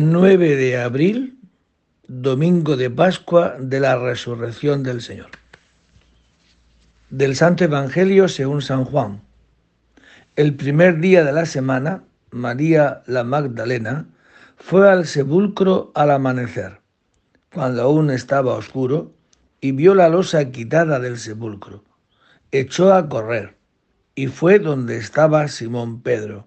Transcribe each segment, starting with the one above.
9 de abril, domingo de Pascua de la Resurrección del Señor. Del Santo Evangelio según San Juan. El primer día de la semana, María la Magdalena fue al sepulcro al amanecer, cuando aún estaba oscuro, y vio la losa quitada del sepulcro. Echó a correr y fue donde estaba Simón Pedro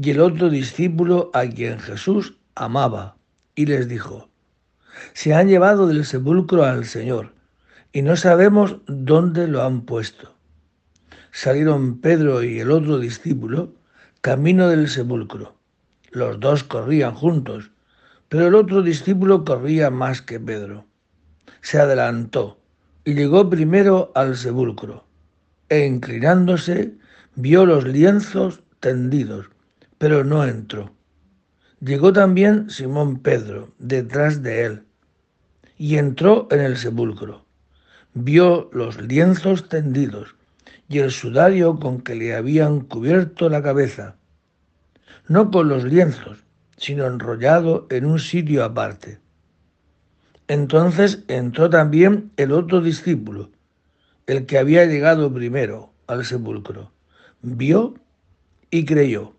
y el otro discípulo a quien Jesús amaba, y les dijo, se han llevado del sepulcro al Señor, y no sabemos dónde lo han puesto. Salieron Pedro y el otro discípulo camino del sepulcro. Los dos corrían juntos, pero el otro discípulo corría más que Pedro. Se adelantó y llegó primero al sepulcro, e inclinándose vio los lienzos tendidos, pero no entró. Llegó también Simón Pedro detrás de él y entró en el sepulcro. Vio los lienzos tendidos y el sudario con que le habían cubierto la cabeza, no con los lienzos, sino enrollado en un sitio aparte. Entonces entró también el otro discípulo, el que había llegado primero al sepulcro. Vio y creyó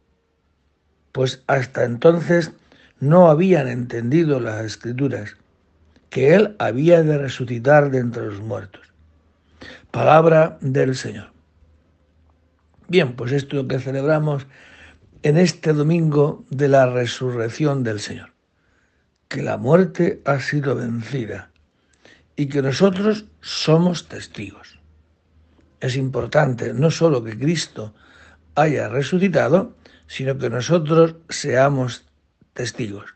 pues hasta entonces no habían entendido las escrituras, que Él había de resucitar de entre los muertos. Palabra del Señor. Bien, pues esto es lo que celebramos en este domingo de la resurrección del Señor, que la muerte ha sido vencida y que nosotros somos testigos. Es importante no solo que Cristo haya resucitado, sino que nosotros seamos testigos.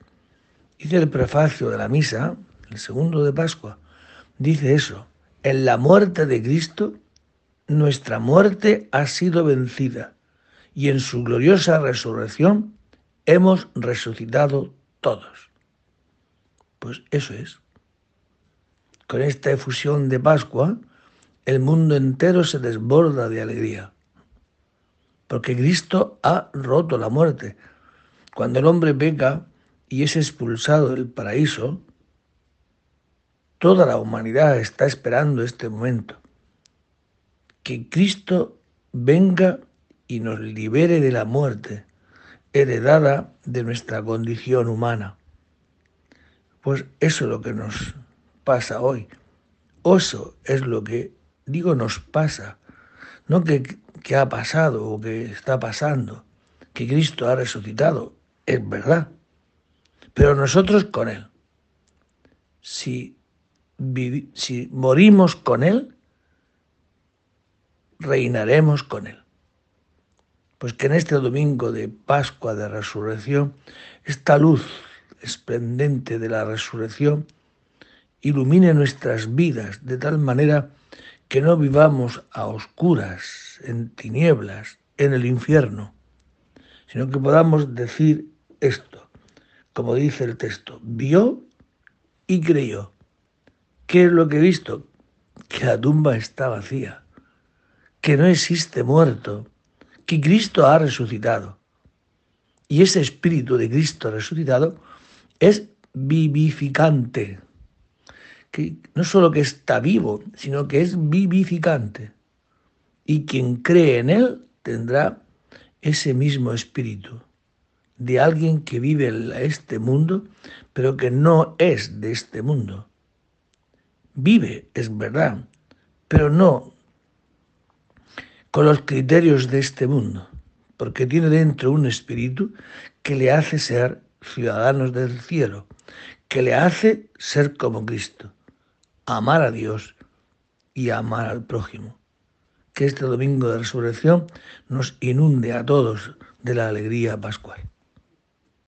Dice el prefacio de la misa, el segundo de Pascua, dice eso, en la muerte de Cristo, nuestra muerte ha sido vencida y en su gloriosa resurrección hemos resucitado todos. Pues eso es. Con esta efusión de Pascua, el mundo entero se desborda de alegría porque Cristo ha roto la muerte. Cuando el hombre peca y es expulsado del paraíso, toda la humanidad está esperando este momento. Que Cristo venga y nos libere de la muerte heredada de nuestra condición humana. Pues eso es lo que nos pasa hoy. Eso es lo que, digo, nos pasa. No que que ha pasado o que está pasando, que Cristo ha resucitado, es verdad. Pero nosotros con Él, si, si morimos con Él, reinaremos con Él. Pues que en este domingo de Pascua de Resurrección, esta luz esplendente de la resurrección ilumine nuestras vidas de tal manera que no vivamos a oscuras, en tinieblas, en el infierno, sino que podamos decir esto, como dice el texto, vio y creyó. ¿Qué es lo que he visto? Que la tumba está vacía, que no existe muerto, que Cristo ha resucitado. Y ese espíritu de Cristo resucitado es vivificante no solo que está vivo, sino que es vivificante. Y quien cree en él tendrá ese mismo espíritu de alguien que vive en este mundo, pero que no es de este mundo. Vive, es verdad, pero no con los criterios de este mundo, porque tiene dentro un espíritu que le hace ser ciudadanos del cielo, que le hace ser como Cristo amar a Dios y amar al prójimo. Que este domingo de resurrección nos inunde a todos de la alegría pascual.